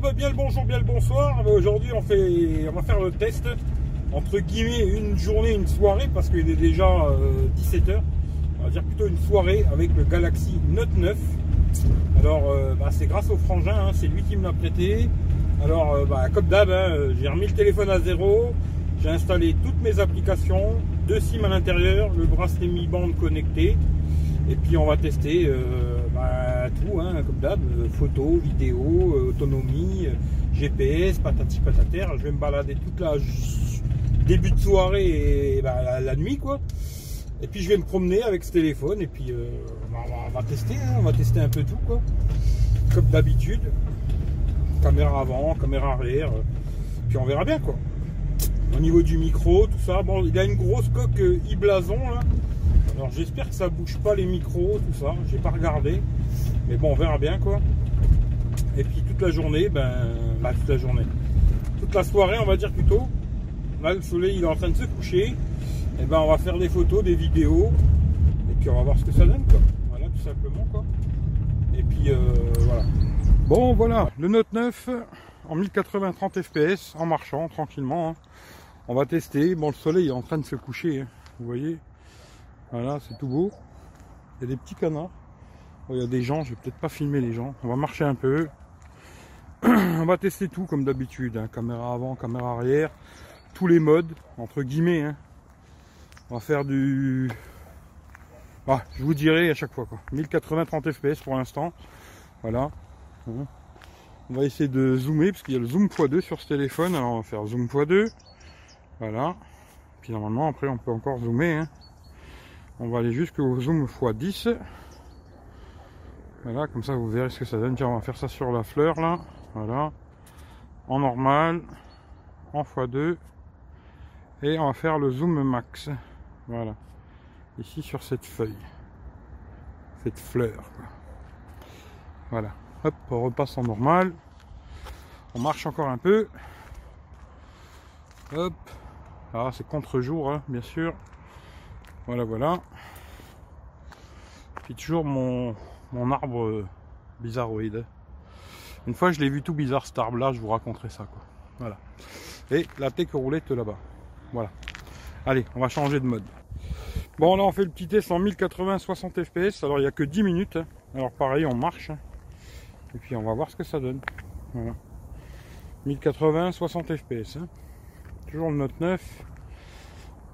Bah, bien le bonjour, bien le bonsoir. Bah, Aujourd'hui, on, fait, on va faire le test, entre guillemets, une journée, une soirée, parce qu'il est déjà 17h. On va dire plutôt une soirée avec le Galaxy Note 9. Alors, euh, bah, c'est grâce au frangin, hein, c'est lui qui me l'a prêté. Alors, euh, bah, comme d'hab, hein, j'ai remis le téléphone à zéro. J'ai installé toutes mes applications, deux SIM à l'intérieur, le bracelet Mi Band connecté. Et puis, on va tester euh, tout, hein, comme d'hab, euh, photo, vidéo, euh, autonomie, euh, GPS, patati patater. Je vais me balader toute la début de soirée et bah, la, nuit, quoi. Et puis je vais me promener avec ce téléphone et puis on, va, tester, hein, on va tester un peu tout quoi. Comme d'habitude. Caméra avant, caméra arrière. Puis on verra bien quoi. Au niveau du micro, tout ça. Bon, il a une grosse coque e-blason là. Alors j'espère que ça bouge pas les micros, tout ça. J'ai pas regardé. Mais bon, on verra bien quoi. Et puis toute la journée, ben. Bah, toute la journée. Toute la soirée, on va dire plutôt. Là, le soleil il est en train de se coucher. Et ben on va faire des photos, des vidéos, et puis on va voir ce que ça donne quoi. Voilà tout simplement quoi. Et puis euh, voilà. Bon voilà, le Note 9 en 1080 30 fps en marchant tranquillement. hein. On va tester. Bon le soleil est en train de se coucher, hein. vous voyez. Voilà, c'est tout beau. Il y a des petits canards. Il y a des gens, je vais peut-être pas filmer les gens. On va marcher un peu. on va tester tout comme d'habitude. hein. Caméra avant, caméra arrière. Tous les modes, entre guillemets. hein. On va faire du. Ah, je vous dirai à chaque fois quoi. 1080 30 fps pour l'instant. Voilà. Hein. On va essayer de zoomer parce qu'il y a le zoom x2 sur ce téléphone. Alors on va faire zoom x2. Voilà. Puis normalement après on peut encore zoomer. On va aller jusqu'au zoom x10. Voilà, comme ça vous verrez ce que ça donne. Tiens, on va faire ça sur la fleur là. Voilà. En normal. En x2. Et on va faire le zoom max. Voilà. Ici sur cette feuille. Cette fleur. Voilà. Hop, on repasse en normal. On marche encore un peu. Hop. Ah, c'est contre-jour, hein, bien sûr. Voilà, voilà. Puis toujours mon, mon arbre euh, bizarroïde. Une fois, je l'ai vu tout bizarre cet arbre-là, je vous raconterai ça. Voilà. Et la tech roulette là-bas. Voilà. Allez, on va changer de mode. Bon, là, on fait le petit test en 1080 60 fps. Alors, il n'y a que 10 minutes. hein. Alors, pareil, on marche. hein. Et puis, on va voir ce que ça donne. Voilà. 1080 60 fps. Toujours le Note 9.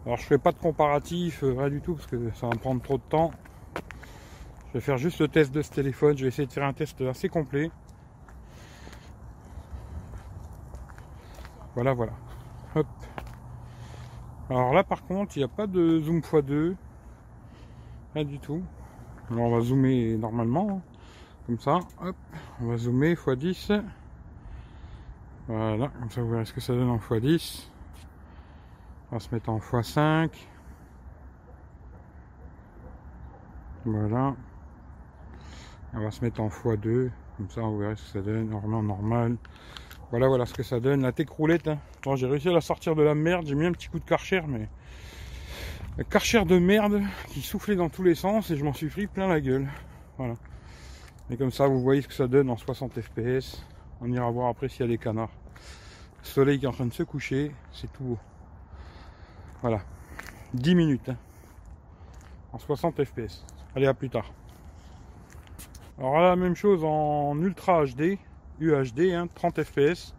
Alors, je fais pas de comparatif, euh, rien du tout, parce que ça va me prendre trop de temps. Je vais faire juste le test de ce téléphone. Je vais essayer de faire un test assez complet. Voilà, voilà. Hop. Alors là par contre, il n'y a pas de zoom x2. Rien du tout. Alors on va zoomer normalement. hein. Comme ça. Hop. On va zoomer x10. Voilà. Comme ça vous verrez ce que ça donne en x10. On va se mettre en x5. Voilà. On va se mettre en x2. Comme ça vous verrez ce que ça donne. Normalement normal. Voilà, voilà ce que ça donne. La tech roulette. hein. J'ai réussi à la sortir de la merde. J'ai mis un petit coup de karcher, mais. De merde qui soufflait dans tous les sens et je m'en suis pris plein la gueule. Voilà. Et comme ça, vous voyez ce que ça donne en 60 fps. On ira voir après s'il y a des canards. Le soleil qui est en train de se coucher. C'est tout beau. Voilà. 10 minutes. hein. En 60 fps. Allez, à plus tard. Alors là, la même chose en Ultra HD. UHD, hein, 30 fps.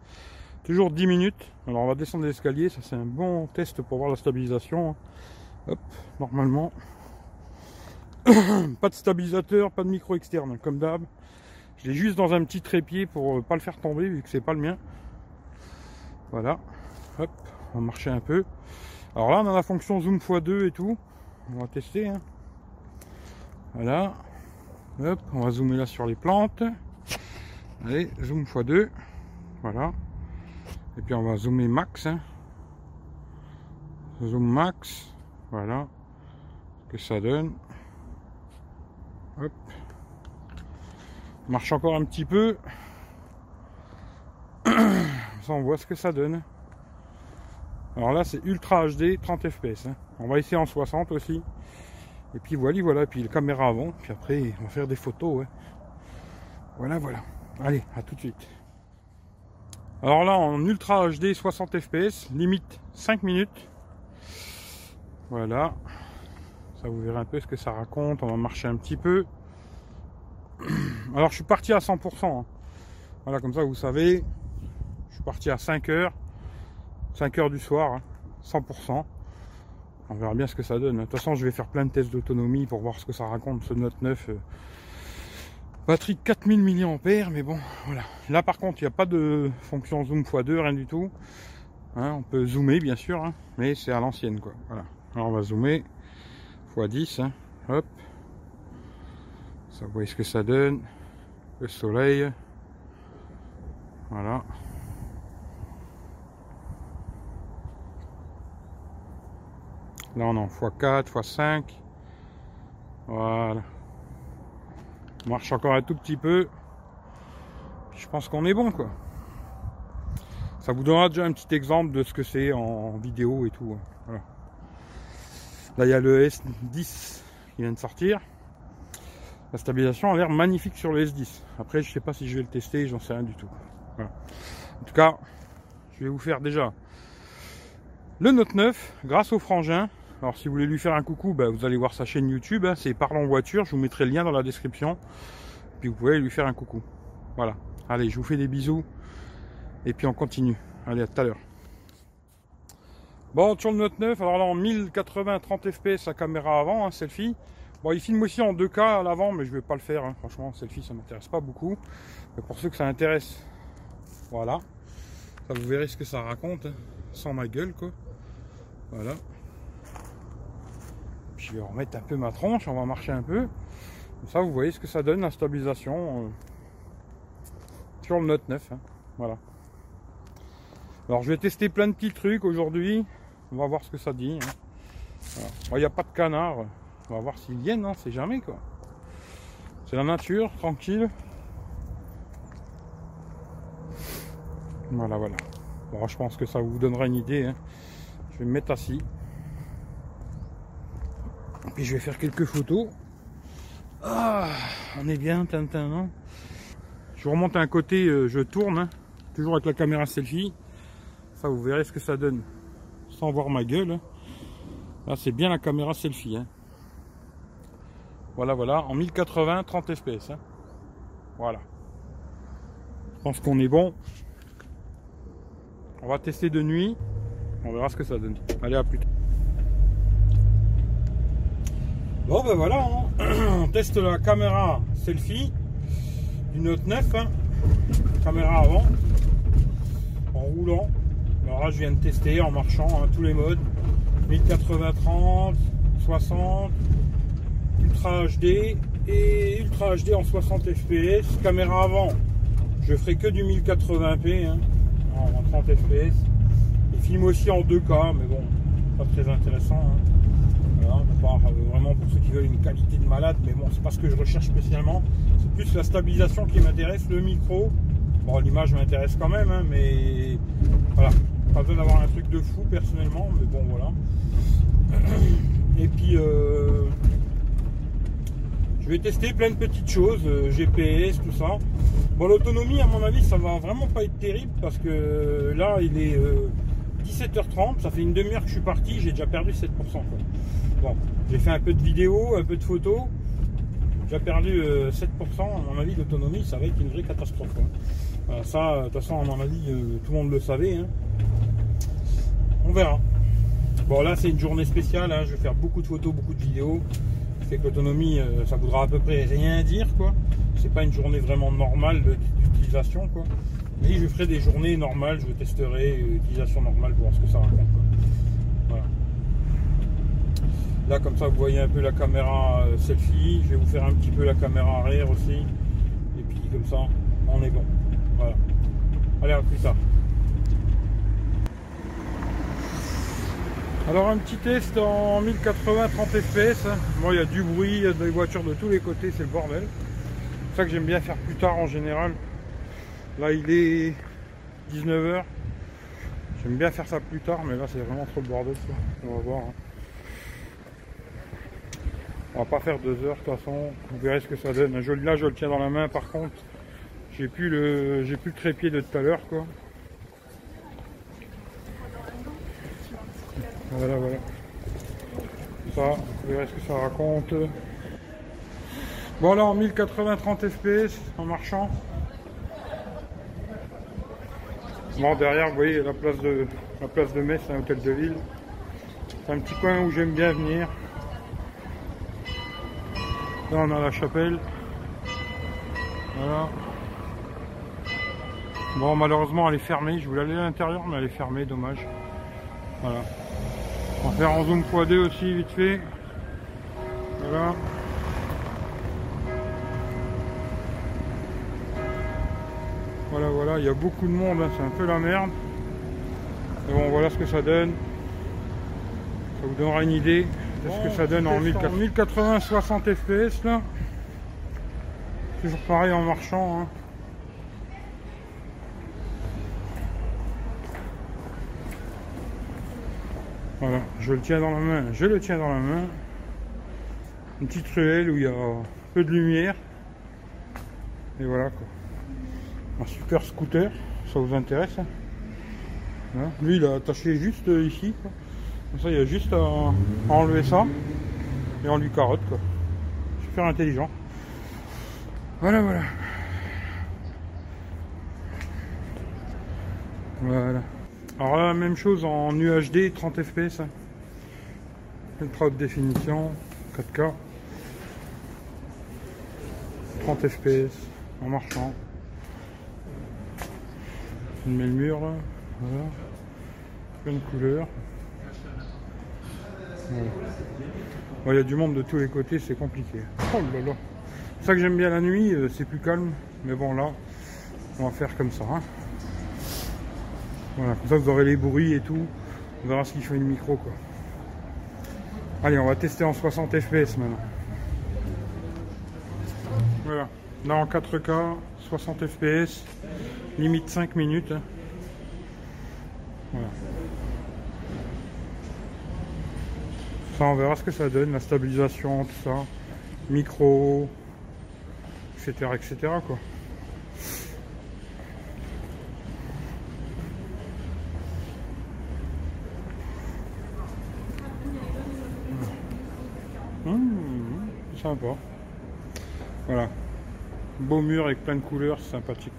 Toujours 10 minutes. Alors on va descendre l'escalier, ça c'est un bon test pour voir la stabilisation. hein. Hop, normalement. pas de stabilisateur, pas de micro externe, comme d'hab. Je l'ai juste dans un petit trépied pour euh, pas le faire tomber vu que c'est pas le mien. Voilà. Hop, on va marcher un peu. Alors là on a la fonction zoom x2 et tout. On va tester. hein. Voilà. On va zoomer là sur les plantes. Allez, zoom x2. Voilà. Et puis on va zoomer max. hein. Zoom max. Voilà. Ce que ça donne. Hop. Marche encore un petit peu. Ça on voit ce que ça donne. Alors là c'est Ultra HD 30 fps. hein. On va essayer en 60 aussi. Et puis voilà, voilà. Puis la caméra avant. Puis après on va faire des photos. ouais. Voilà, voilà. Allez, à tout de suite. Alors là, en Ultra HD 60 fps, limite 5 minutes. Voilà. Ça vous verrez un peu ce que ça raconte. On va marcher un petit peu. Alors je suis parti à 100%. Hein. Voilà, comme ça vous savez. Je suis parti à 5 heures. 5 heures du soir. 100%. Hein. On verra bien ce que ça donne. De toute façon, je vais faire plein de tests d'autonomie pour voir ce que ça raconte ce Note 9. Euh. Batterie 4000 mAh, mais bon, voilà. Là, par contre, il n'y a pas de fonction zoom x2, rien du tout. Hein, on peut zoomer, bien sûr, mais c'est à l'ancienne, quoi. Voilà. Alors, on va zoomer x10. Hop. Ça, vous voyez ce que ça donne. Le soleil. Voilà. Là, on est en x4, x5. Voilà. On marche encore un tout petit peu. Je pense qu'on est bon, quoi. Ça vous donnera déjà un petit exemple de ce que c'est en vidéo et tout. Voilà. Là, il y a le S10 qui vient de sortir. La stabilisation a l'air magnifique sur le S10. Après, je sais pas si je vais le tester, j'en sais rien du tout. En tout cas, je vais vous faire déjà le Note 9 grâce au frangin. Alors si vous voulez lui faire un coucou, bah, vous allez voir sa chaîne YouTube, hein, c'est Parlons Voiture, je vous mettrai le lien dans la description. Puis vous pouvez lui faire un coucou. Voilà. Allez, je vous fais des bisous. Et puis on continue. Allez, à tout à l'heure. Bon, sur le Note 9, alors là en 1080 30 fps la caméra avant, hein, selfie. Bon, il filme aussi en 2K à l'avant, mais je vais pas le faire. Hein. Franchement, selfie, ça m'intéresse pas beaucoup. Mais pour ceux que ça intéresse, voilà. Ça, vous verrez ce que ça raconte, sans ma gueule, quoi. Voilà je vais remettre un peu ma tronche, on va marcher un peu. Comme ça, vous voyez ce que ça donne la stabilisation euh, sur le Note 9. Hein. Voilà. Alors, je vais tester plein de petits trucs aujourd'hui. On va voir ce que ça dit. Hein. Il n'y a pas de canard. On va voir s'ils viennent, hein, c'est jamais quoi. C'est la nature, tranquille. Voilà, voilà. Bon, je pense que ça vous donnera une idée. Je vais me mettre assis. Puis je vais faire quelques photos. Ah, on est bien, Tintin, non? Je remonte à un côté, euh, je tourne, hein. toujours avec la caméra selfie. Ça, vous verrez ce que ça donne, sans voir ma gueule. Hein. Là, c'est bien la caméra selfie. Hein. Voilà, voilà, en 1080, 30 fps. Voilà. Je pense qu'on est bon. On va tester de nuit. On verra ce que ça donne. Allez, à plus tard. Bon ben voilà, hein. on teste la caméra selfie du Note 9, hein. caméra avant, en roulant. Alors là je viens de tester en marchant, hein, tous les modes, 1080-30, 60, Ultra HD et Ultra HD en 60 fps. Caméra avant, je ferai que du 1080p en 30 fps. Il filme aussi en 2K, mais bon, pas très intéressant. Euh, vraiment pour ceux qui veulent une qualité de malade, mais bon, c'est pas ce que je recherche spécialement. C'est plus la stabilisation qui m'intéresse, le micro. Bon, l'image m'intéresse quand même, hein, mais voilà, pas besoin d'avoir un truc de fou personnellement, mais bon, voilà. Et puis, euh, je vais tester plein de petites choses, euh, GPS, tout ça. Bon, l'autonomie, à mon avis, ça va vraiment pas être terrible parce que là, il est 17h30, ça fait une demi-heure que je suis parti, j'ai déjà perdu 7%. Bon, j'ai fait un peu de vidéos, un peu de photos. J'ai perdu 7%. Euh, à mon avis, d'autonomie, ça va être une vraie catastrophe. Hein. ça, de toute façon, à mon avis, euh, tout le monde le savait. Hein. On verra. Bon, là, c'est une journée spéciale. Hein. Je vais faire beaucoup de photos, beaucoup de vidéos. Fait que l'autonomie, euh, ça voudra à peu près rien dire, quoi. C'est pas une journée vraiment normale d'utilisation, quoi. Mais je ferai des journées normales. Je testerai l'utilisation normale pour voir ce que ça raconte. Là, comme ça, vous voyez un peu la caméra euh, selfie. Je vais vous faire un petit peu la caméra arrière aussi. Et puis, comme ça, on est bon. Voilà. Allez, à plus tard. Alors, un petit test en 1080 30 fps. Moi, il y a du bruit, il y a des voitures de tous les côtés, c'est le bordel. C'est ça que j'aime bien faire plus tard en général. Là, il est 19h. J'aime bien faire ça plus tard, mais là, c'est vraiment trop le bordel. On va voir. Hein. On va pas faire deux heures de toute façon. Vous verrez ce que ça donne. Là, je le tiens dans la main. Par contre, j'ai plus le, j'ai plus le trépied de tout à l'heure, quoi. Voilà, voilà. Ça, vous verrez ce que ça raconte. Bon alors, 1080 30 fps en marchant. Bon, derrière, vous voyez la place de la place de Metz, un hôtel de ville. C'est un petit coin où j'aime bien venir. Là on a la chapelle. Voilà. Bon malheureusement elle est fermée. Je voulais aller à l'intérieur mais elle est fermée, dommage. Voilà. On va faire en zoom x2 aussi vite fait. Voilà. Voilà, voilà, il y a beaucoup de monde, hein, c'est un peu la merde. Mais bon, voilà ce que ça donne. Ça vous donnera une idée de ce que ça donne en 1080, 60 fps là. Toujours pareil en marchant. Hein. Voilà, je le tiens dans la main, je le tiens dans la main. Une petite ruelle où il y a peu de lumière. Et voilà quoi un super scooter, ça vous intéresse hein? Lui il a attaché juste ici, comme ça il y a juste à, enlever ça et on lui carotte quoi. Super intelligent. Voilà voilà. Voilà. Alors là, même chose en UHD, 30 fps. Ultra haute définition, 4K. 30 fps en marchant met le mur là. Voilà. De Il y a du monde de tous les côtés, c'est compliqué. Oh là là. C'est ça que j'aime bien la nuit, euh, c'est plus calme. Mais bon là, on va faire comme ça. Hein. Voilà, comme ça vous aurez les bruits et tout. On verra ce qu'il fait le micro quoi. Allez, on va tester en 60 fps maintenant. Voilà. Là en 4K, 60 fps limite 5 minutes. Voilà. On verra ce que ça donne, la stabilisation, tout ça, micro, etc. etc. quoi. Mmh, sympa. Voilà. Beau mur avec plein de couleurs, sympathique.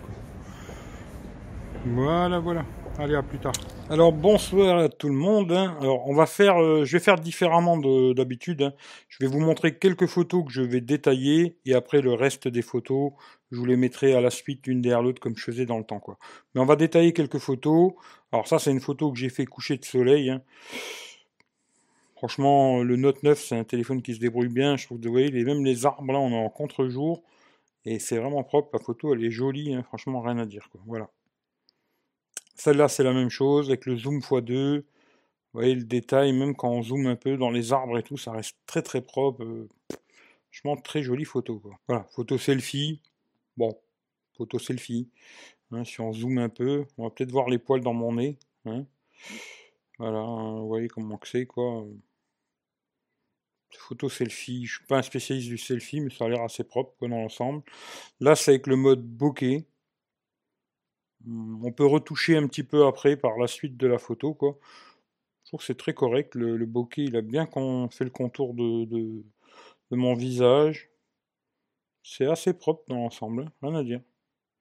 Voilà, voilà. Allez, à plus tard. Alors bonsoir à tout le monde. Hein. Alors on va faire, euh, je vais faire différemment d'habitude. Hein. Je vais vous montrer quelques photos que je vais détailler et après le reste des photos, je vous les mettrai à la suite une derrière l'autre comme je faisais dans le temps quoi. Mais on va détailler quelques photos. Alors ça c'est une photo que j'ai fait coucher de soleil. Hein. Franchement, le Note 9 c'est un téléphone qui se débrouille bien. Je trouve, vous voyez, même les arbres là on est en contre-jour et c'est vraiment propre. La photo elle est jolie. Franchement rien à dire. Voilà. Celle-là, c'est la même chose avec le zoom x2. Vous voyez le détail, même quand on zoome un peu dans les arbres et tout, ça reste très très propre. Euh, franchement, très jolie photo. Voilà, photo selfie. Bon, photo selfie. Hein, si on zoome un peu, on va peut-être voir les poils dans mon nez. Hein. Voilà, vous voyez comment c'est quoi. Photo selfie, je suis pas un spécialiste du selfie, mais ça a l'air assez propre dans l'ensemble. Là, c'est avec le mode bokeh. On peut retoucher un petit peu après par la suite de la photo. Quoi. Je trouve que c'est très correct. Le, bokeh, il a bien fait le contour de, mon visage. C'est assez propre dans l'ensemble, hein, rien à dire.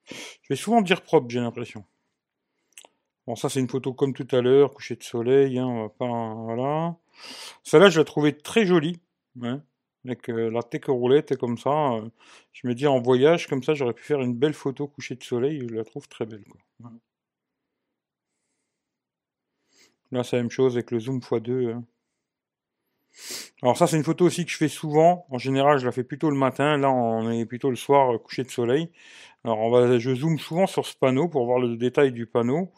Je vais souvent dire propre, j'ai l'impression. Bon, ça c'est une photo comme tout à l'heure, coucher de soleil, hein, pas, voilà. Celle-là, je la trouvais très jolie. Hein avec la tech roulette comme ça. Euh, je me dis en voyage, comme ça, j'aurais pu faire une belle photo couchée de soleil. Je la trouve très belle. Là, c'est la même chose avec le zoom x2. Hein. Alors ça, c'est une photo aussi que je fais souvent. En général, je la fais plutôt le matin. Là, on est plutôt le soir, euh, couché de soleil. Alors, on va, je zoome souvent sur ce panneau pour voir le détail du panneau.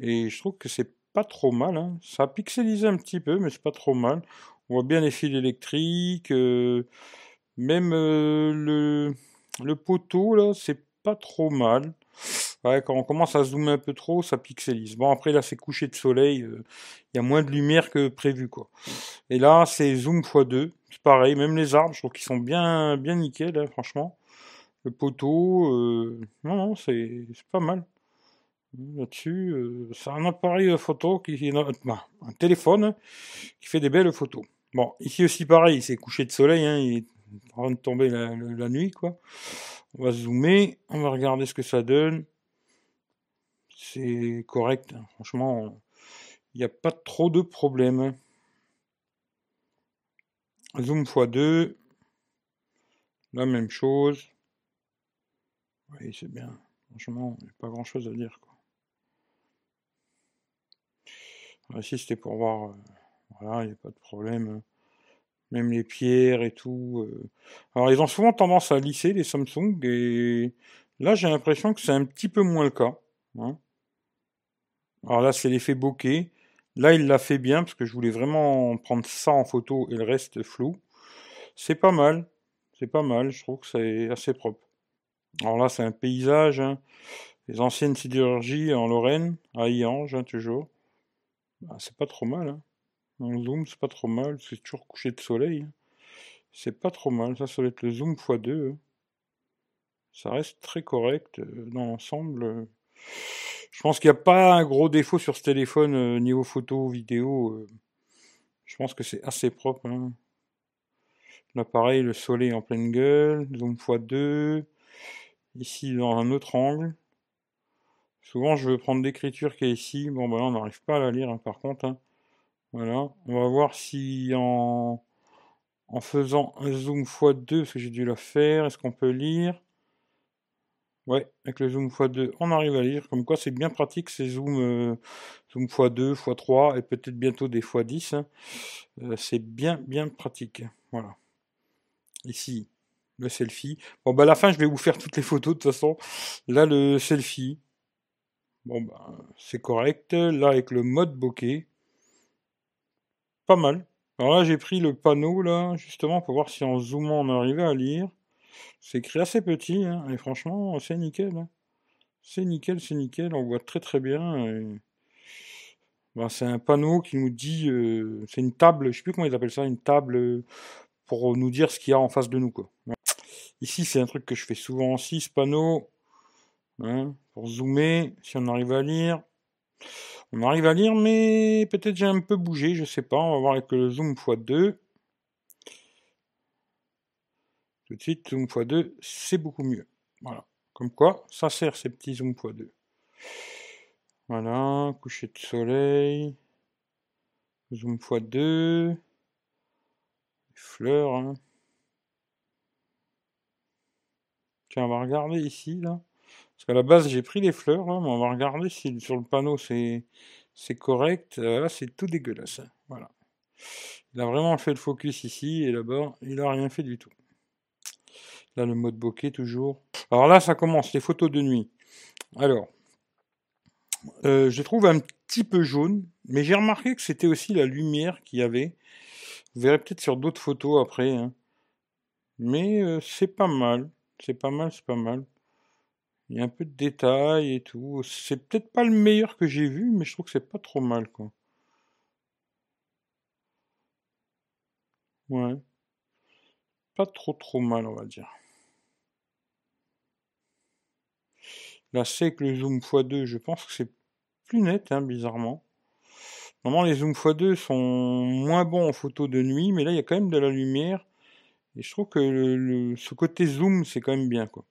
Et je trouve que c'est pas trop mal. Hein. Ça a pixelisé un petit peu, mais c'est pas trop mal. On voit bien les fils électriques, euh, même euh, le, poteau là, c'est pas trop mal. quand on commence à zoomer un peu trop, ça pixelise. Bon, après là, c'est couché de soleil, euh, il y a moins de lumière que prévu, quoi. Et là, c'est zoom x2, c'est pareil, même les arbres, je trouve qu'ils sont bien, bien nickel, hein, franchement. Le poteau, non, non, c'est pas mal. Là-dessus, euh, c'est un appareil photo qui bah, un téléphone qui fait des belles photos. Bon, ici aussi pareil, c'est couché de soleil, hein, il est en train de tomber la, la, nuit, quoi. On va zoomer, on va regarder ce que ça donne. C'est correct, hein. franchement, il n'y a pas trop de problème. Zoom x2, la même chose. Oui, c'est bien. Franchement, il n'y a pas grand chose à dire. Quoi. Ici, c'était pour voir. Euh, voilà, il n'y a pas de problème. Même les pierres et tout. Euh. Alors, ils ont souvent tendance à lisser, les Samsung. Et là, j'ai l'impression que c'est un petit peu moins le cas. Hein. Alors là, c'est l'effet bokeh. Là, il l'a fait bien parce que je voulais vraiment prendre ça en photo et le reste flou. C'est pas mal. C'est pas mal. Je trouve que c'est assez propre. Alors là, c'est un paysage. Hein. Les anciennes sidérurgies en Lorraine, à Yange, hein, toujours. Bah, c'est pas trop mal. Hein. En zoom, c'est pas trop mal. C'est toujours couché de soleil. Hein. C'est pas trop mal. Ça, ça doit être le zoom x2. Hein. Ça reste très correct euh, dans l'ensemble. Je pense qu'il n'y a pas un gros défaut sur ce téléphone euh, niveau photo, vidéo. Euh. Je pense que c'est assez propre. Hein. L'appareil, le soleil en pleine gueule, zoom x2. Ici, dans un autre angle. Souvent, je veux prendre l'écriture qui est ici. Bon, ben là, on n'arrive pas à la lire, hein, par contre. Hein. Voilà. On va voir si en, faisant un zoom x2, parce que j'ai dû la faire, est-ce qu'on peut lire? Ouais, avec le zoom x2, on arrive à lire. Comme quoi, c'est bien pratique ces zooms euh, zoom x2, x3 et peut-être bientôt des x10. Hein. Euh, c'est bien, bien pratique. Voilà. Ici, le selfie. Bon, bah à la fin, je vais vous faire toutes les photos de toute façon. Là, le selfie. Bon, bah, c'est correct. Là, avec le mode bokeh. Pas mal. Alors là, j'ai pris le panneau, là, justement, pour voir si en zoomant, on arrivait à lire. C'est écrit assez petit, hein, et franchement, c'est nickel. Hein. C'est nickel, c'est nickel, on voit très très bien. Ben, c'est un panneau qui nous dit, euh, c'est une table, je sais plus comment ils appellent ça, une table pour nous dire ce qu'il y a en face de nous. Ici, c'est un truc que je fais souvent aussi, ce panneau, pour zoomer, si on arrive à lire. On arrive à lire, mais peut-être j'ai un peu bougé, je sais pas, on va voir avec le zoom x2. Tout de suite, zoom x2, c'est beaucoup mieux. Voilà. Comme quoi, ça sert ces petits zoom x2. Voilà, coucher de soleil. Zoom x2. Fleurs. Hein. Tiens, on va regarder ici, là. Parce la base, j'ai pris les fleurs, hein, mais on va regarder si sur le panneau c'est correct. Euh, là, c'est tout dégueulasse. Hein. Voilà. Il a vraiment fait le focus ici, et là-bas, il a rien fait du tout. Là, le mode bokeh toujours. Alors là, ça commence, les photos de nuit. Alors, euh, je trouve un petit peu jaune, mais j'ai remarqué que c'était aussi la lumière qu'il y avait. Vous verrez peut-être sur d'autres photos après. Hein. Mais euh, c'est pas mal. C'est pas mal, c'est pas mal. Il y a un peu de détails et tout. C'est peut-être pas le meilleur que j'ai vu, mais je trouve que c'est pas trop mal, quoi. Ouais. Pas trop trop mal, on va dire. Là, c'est que le zoom x2, je pense que c'est plus net, hein, bizarrement. Normalement, les zoom x2 sont moins bons en photo de nuit, mais là, il y a quand même de la lumière. Et je trouve que ce côté zoom, c'est quand même bien, quoi.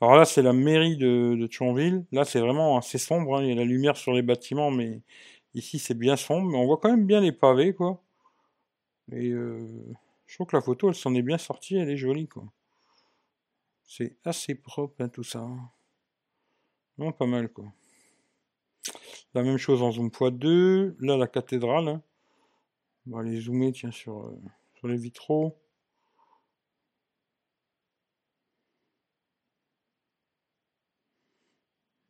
Alors là, c'est la mairie de, de Thionville. Là, c'est vraiment assez sombre. Hein. Il y a la lumière sur les bâtiments, mais ici, c'est bien sombre. Mais on voit quand même bien les pavés, quoi. Et euh, je trouve que la photo, elle s'en est bien sortie. Elle est jolie, quoi. C'est assez propre, hein, tout ça. Non, pas mal, quoi. La même chose en zoom x2. Là, la cathédrale. Hein. On va aller zoomer, tiens, sur, euh, sur les vitraux.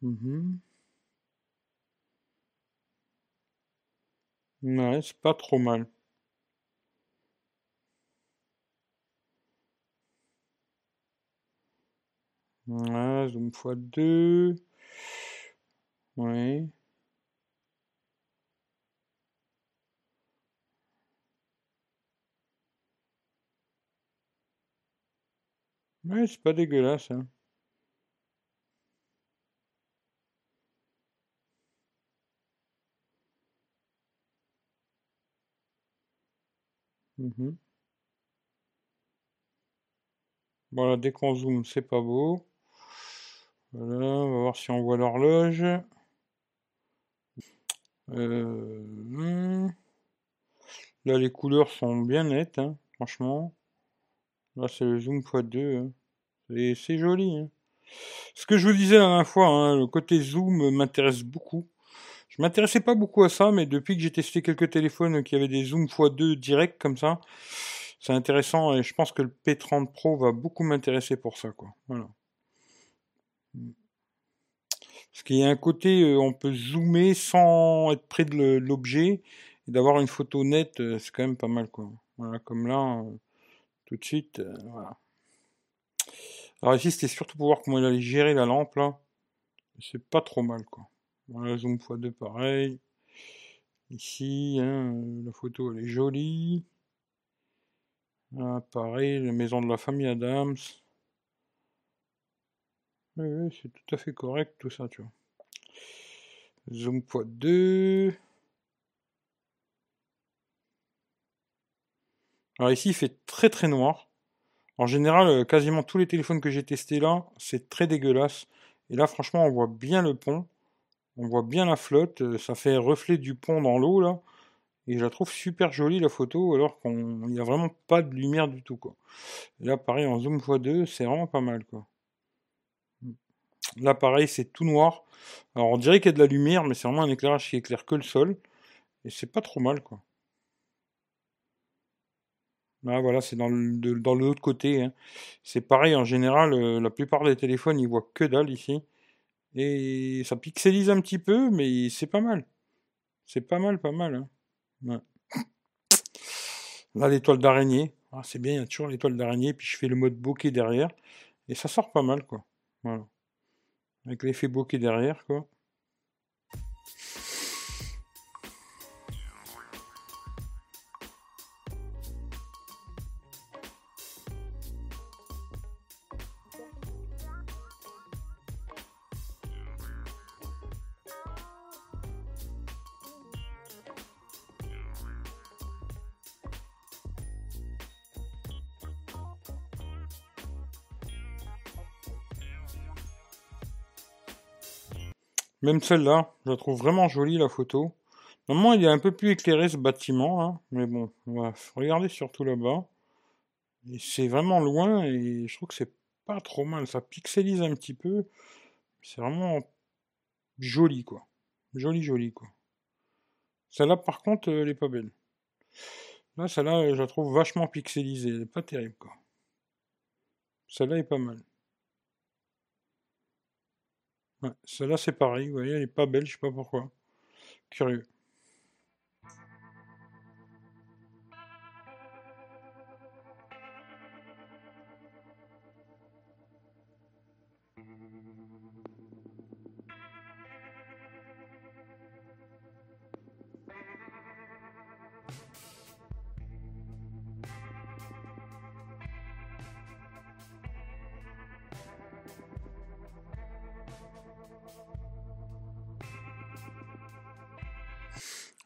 Mmh Ouais, c'est pas trop mal. Ouais, zoom x2. Ouais. Ouais, c'est pas dégueulasse, hein. Mhm. Voilà, dès qu'on zoome, c'est pas beau. Voilà, on va voir si on voit l'horloge. Euh. Là, les couleurs sont bien nettes, hein, franchement. Là, c'est le zoom x2. Hein. C'est joli. Hein. Ce que je vous disais la dernière fois, le côté zoom m'intéresse beaucoup. Je m'intéressais pas beaucoup à ça, mais depuis que j'ai testé quelques téléphones qui avaient des zooms x2 direct comme ça, c'est intéressant et je pense que le P30 Pro va beaucoup m'intéresser pour ça, quoi. Voilà. Parce qu'il y a un côté, euh, on peut zoomer sans être près de l'objet et d'avoir une photo nette, euh, c'est quand même pas mal, quoi. Voilà, comme là, euh, tout de suite. Alors ici, c'était surtout pour voir comment il allait gérer la lampe. C'est pas trop mal, quoi. Voilà, zoom x2 pareil. Ici, hein, la photo, elle est jolie. Ah, pareil, la maison de la famille Adams. Oui, c'est tout à fait correct tout ça, tu vois. Zoom x2. Alors ici, il fait très très noir. En général, euh, quasiment tous les téléphones que j'ai testés là, c'est très dégueulasse. Et là, franchement, on voit bien le pont. On voit bien la flotte. Euh, ça fait reflet du pont dans l'eau. Et je la trouve super jolie la photo, alors qu'il n'y a vraiment pas de lumière du tout. Quoi. là, pareil, en zoom x2, c'est vraiment pas mal. Là, pareil, c'est tout noir. Alors, on dirait qu'il y a de la lumière, mais c'est vraiment un éclairage qui éclaire que le sol. Et c'est pas trop mal, quoi. Là, voilà, c'est dans l'autre côté. Hein. C'est pareil, en général, euh, la plupart des téléphones, ils voient que dalle ici. Et ça pixelise un petit peu, mais c'est pas mal. C'est pas mal, pas mal. Hein. Là, l'étoile d'araignée. Ah, c'est bien, il y a toujours l'étoile d'araignée. Puis je fais le mode bokeh derrière. Et ça sort pas mal, quoi. Voilà. Avec l'effet bokeh derrière, quoi. Même celle-là, je la trouve vraiment jolie la photo. Normalement, il est un peu plus éclairé ce bâtiment, hein, mais bon, on va regarder surtout là-bas. c'est vraiment loin et je trouve que c'est pas trop mal. Ça pixelise un petit peu. C'est vraiment joli, quoi. Joli, joli, quoi. Celle-là, par contre, elle est pas belle. Là, celle-là, je la trouve vachement pixelisée. Elle pas terrible, quoi. Celle-là est pas mal. Ouais, celle-là c'est pareil, vous voyez, elle est pas belle, je sais pas pourquoi. Curieux.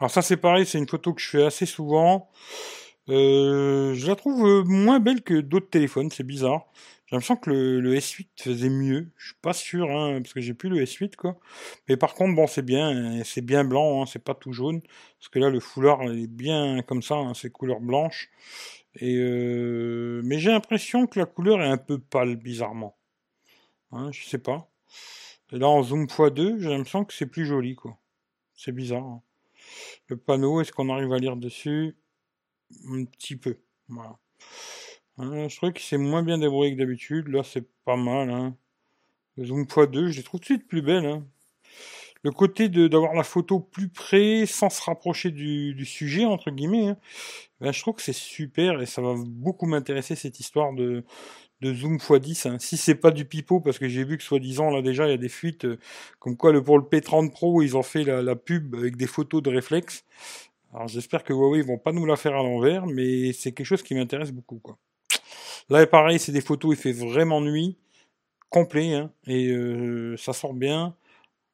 Alors ça c'est pareil, c'est une photo que je fais assez souvent. Euh, je la trouve euh, moins belle que d'autres téléphones, c'est bizarre. J'ai l'impression que le, S8 faisait mieux. Je suis pas sûr, hein, parce que j'ai plus le S8 quoi. Mais par contre, bon, c'est bien, c'est bien blanc, hein, c'est pas tout jaune, parce que là le foulard est bien comme ça, hein, c'est couleur blanche. Euh, mais j'ai l'impression que la couleur est un peu pâle, bizarrement. Je sais pas. Et là en zoom x2, j'ai l'impression que c'est plus joli quoi. C'est bizarre. Le panneau, est-ce qu'on arrive à lire dessus? Un petit peu. Hein, je trouve que c'est moins bien débrouillé que d'habitude. Là, c'est pas mal. Hein. Le zoom x2, je les trouve tout de suite plus belles. Hein. Le côté d'avoir la photo plus près, sans se rapprocher du, sujet, entre guillemets, hein, ben, je trouve que c'est super et ça va beaucoup m'intéresser cette histoire de, de zoom x10. Hein. Si c'est pas du pipeau, parce que j'ai vu que soi-disant là déjà il y a des fuites, euh, comme quoi le, pour le P30 Pro ils ont fait la, pub avec des photos de réflexe. Alors j'espère que Huawei vont pas nous la faire à l'envers, mais c'est quelque chose qui m'intéresse beaucoup quoi. Là pareil, c'est des photos, il fait vraiment nuit, complet, hein, et euh, ça sort bien.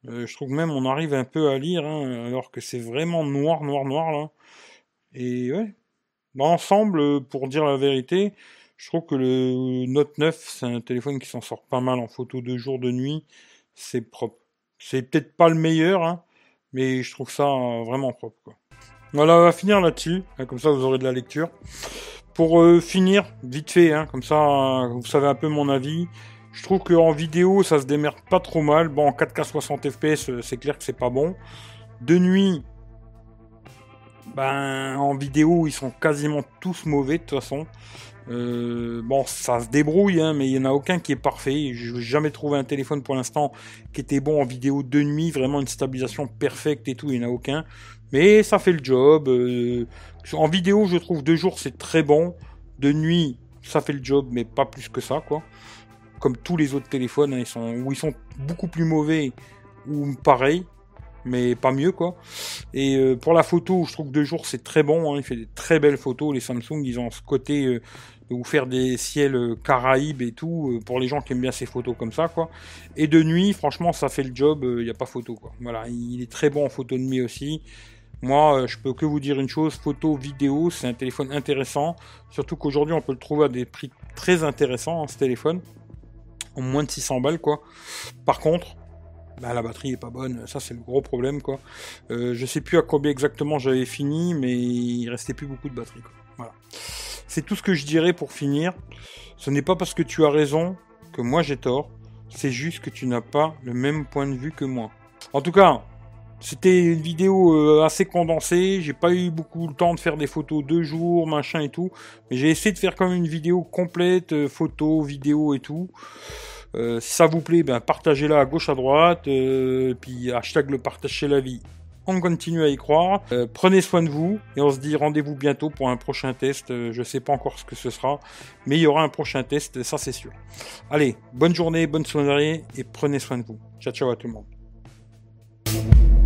Euh, je trouve même on arrive un peu à lire, hein, alors que c'est vraiment noir, noir, noir là. Et ouais, l'ensemble, pour dire la vérité, je trouve que le Note 9, c'est un téléphone qui s'en sort pas mal en photo de jour, de nuit. C'est propre. C'est peut-être pas le meilleur, hein, mais je trouve ça vraiment propre. Voilà, on va finir là-dessus. Comme ça, vous aurez de la lecture. Pour euh, finir, vite fait, hein, comme ça, vous savez un peu mon avis. Je trouve qu'en vidéo, ça se démerde pas trop mal. Bon, en 4K 60 FPS, c'est clair que c'est pas bon. De nuit, ben, en vidéo, ils sont quasiment tous mauvais de toute façon. Euh, bon, ça se débrouille, hein, mais il n'y en a aucun qui est parfait. Je n'ai jamais trouvé un téléphone pour l'instant qui était bon en vidéo de nuit, vraiment une stabilisation perfecte et tout, il n'y en a aucun. Mais ça fait le job. Euh, en vidéo, je trouve deux jours c'est très bon. De nuit, ça fait le job, mais pas plus que ça, quoi. Comme tous les autres téléphones, hein, ils sont, où ils sont beaucoup plus mauvais ou pareil mais pas mieux quoi. Et euh, pour la photo, je trouve que deux jours c'est très bon. Hein. il fait des très belles photos. Les Samsung, ils ont ce côté euh, de vous faire des ciels euh, caraïbes et tout pour les gens qui aiment bien ces photos comme ça quoi. Et de nuit, franchement, ça fait le job. Il n'y a pas photo quoi. Voilà, il est très bon en photo de nuit aussi. Moi, je peux que vous dire une chose, photo, vidéo, c'est un téléphone intéressant. Surtout qu'aujourd'hui, on peut le trouver à des prix très intéressants, hein, ce téléphone. En moins de 600 balles, quoi. Par contre, bah, la batterie est pas bonne, ça c'est le gros problème quoi. Euh, je sais plus à combien exactement j'avais fini, mais il restait plus beaucoup de batterie. Voilà. C'est tout ce que je dirais pour finir. Ce n'est pas parce que tu as raison que moi j'ai tort, c'est juste que tu n'as pas le même point de vue que moi. En tout cas, c'était une vidéo euh, assez condensée, j'ai pas eu beaucoup le temps de faire des photos deux jours, machin et tout, mais j'ai essayé de faire quand même une vidéo complète, euh, photos, vidéo et tout. Euh, si ça vous plaît, ben, partagez-la à gauche, à droite, euh, puis hashtag le partage chez la vie. On continue à y croire. Euh, prenez soin de vous et on se dit rendez-vous bientôt pour un prochain test. je ne sais pas encore ce que ce sera, mais il y aura un prochain test, ça c'est sûr. Allez, bonne journée, bonne soirée et prenez soin de vous. Ciao ciao à tout le monde.